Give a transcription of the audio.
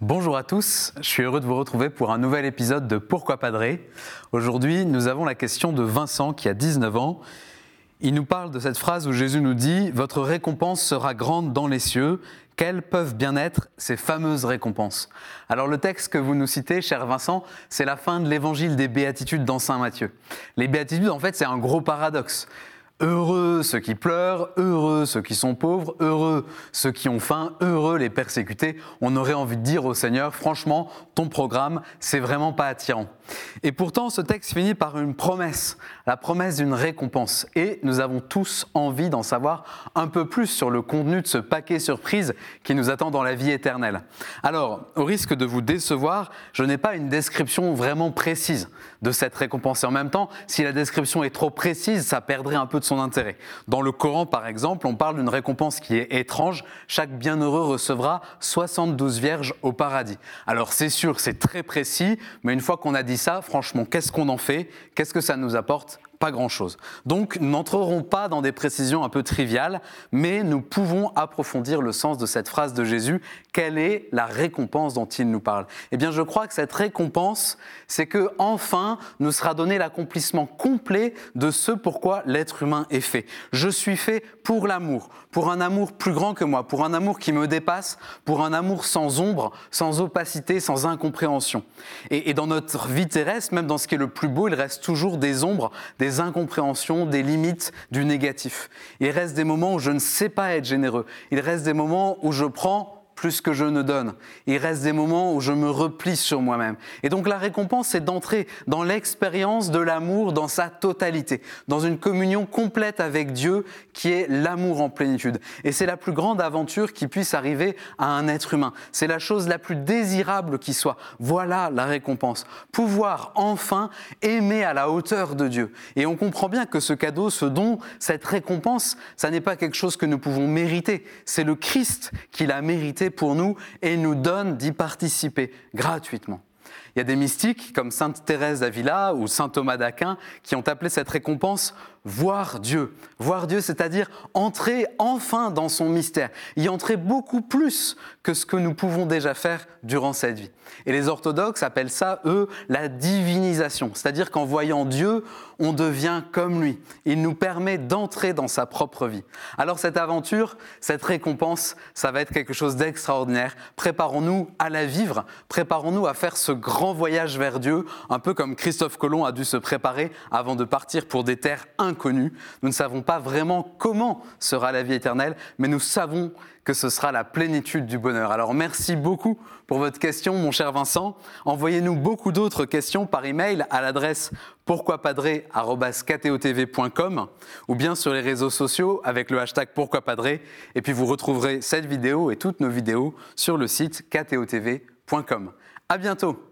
à tous, je suis heureux de vous retrouver pour un nouvel épisode de Pourquoi Padré. Aujourd'hui, nous avons la question de Vincent qui a 19 ans. Il nous parle de cette phrase où Jésus nous dit Votre récompense sera grande dans les cieux. Quelles peuvent bien être ces fameuses récompenses? Alors le texte que vous nous citez, cher Vincent, c'est la fin de l'évangile des béatitudes dans Saint Matthieu. Les béatitudes, en fait, c'est un gros paradoxe. Heureux ceux qui pleurent, heureux ceux qui sont pauvres, heureux ceux qui ont faim, heureux les persécutés. On aurait envie de dire au Seigneur, franchement, ton programme, c'est vraiment pas attirant. Et pourtant, ce texte finit par une promesse, la promesse d'une récompense. Et nous avons tous envie d'en savoir un peu plus sur le contenu de ce paquet surprise qui nous attend dans la vie éternelle. Alors, au risque de vous décevoir, je n'ai pas une description vraiment précise de cette récompense. Et en même temps, si la description est trop précise, ça perdrait un peu de intérêt. Dans le Coran, par exemple, on parle d'une récompense qui est étrange. Chaque bienheureux recevra 72 vierges au paradis. Alors c'est sûr, c'est très précis, mais une fois qu'on a dit ça, franchement, qu'est-ce qu'on en fait? Qu'est-ce que ça nous apporte? Pas grand-chose. Donc, n'entrerons pas dans des précisions un peu triviales, mais nous pouvons approfondir le sens de cette phrase de Jésus. Quelle est la récompense dont il nous parle? Eh bien, je crois que cette récompense, c'est que enfin nous sera donné l'accomplissement complet de ce pourquoi l'être humain est fait. Je suis fait pour l'amour, pour un amour plus grand que moi, pour un amour qui me dépasse, pour un amour sans ombre, sans opacité, sans incompréhension. Et, et dans notre vie terrestre, même dans ce qui est le plus beau, il reste toujours des ombres, des des incompréhensions, des limites, du négatif. Il reste des moments où je ne sais pas être généreux. Il reste des moments où je prends plus que je ne donne. Il reste des moments où je me replie sur moi-même. Et donc la récompense, c'est d'entrer dans l'expérience de l'amour dans sa totalité, dans une communion complète avec Dieu qui est l'amour en plénitude. Et c'est la plus grande aventure qui puisse arriver à un être humain. C'est la chose la plus désirable qui soit. Voilà la récompense. Pouvoir enfin aimer à la hauteur de Dieu. Et on comprend bien que ce cadeau, ce don, cette récompense, ça n'est pas quelque chose que nous pouvons mériter. C'est le Christ qui l'a mérité pour nous et nous donne d'y participer gratuitement. Il y a des mystiques comme Sainte Thérèse d'Avila ou Saint Thomas d'Aquin qui ont appelé cette récompense voir Dieu. Voir Dieu, c'est-à-dire entrer enfin dans son mystère, y entrer beaucoup plus que ce que nous pouvons déjà faire durant cette vie. Et les orthodoxes appellent ça, eux, la divinisation, c'est-à-dire qu'en voyant Dieu, on devient comme lui. Il nous permet d'entrer dans sa propre vie. Alors cette aventure, cette récompense, ça va être quelque chose d'extraordinaire. Préparons-nous à la vivre, préparons-nous à faire ce grand voyage vers Dieu, un peu comme Christophe Colomb a dû se préparer avant de partir pour des terres inconnu. Nous ne savons pas vraiment comment sera la vie éternelle, mais nous savons que ce sera la plénitude du bonheur. Alors merci beaucoup pour votre question, mon cher Vincent. Envoyez-nous beaucoup d'autres questions par email à l'adresse pourquoipadré.com ou bien sur les réseaux sociaux avec le hashtag pourquoipadré. Et puis vous retrouverez cette vidéo et toutes nos vidéos sur le site ktotv.com. À bientôt!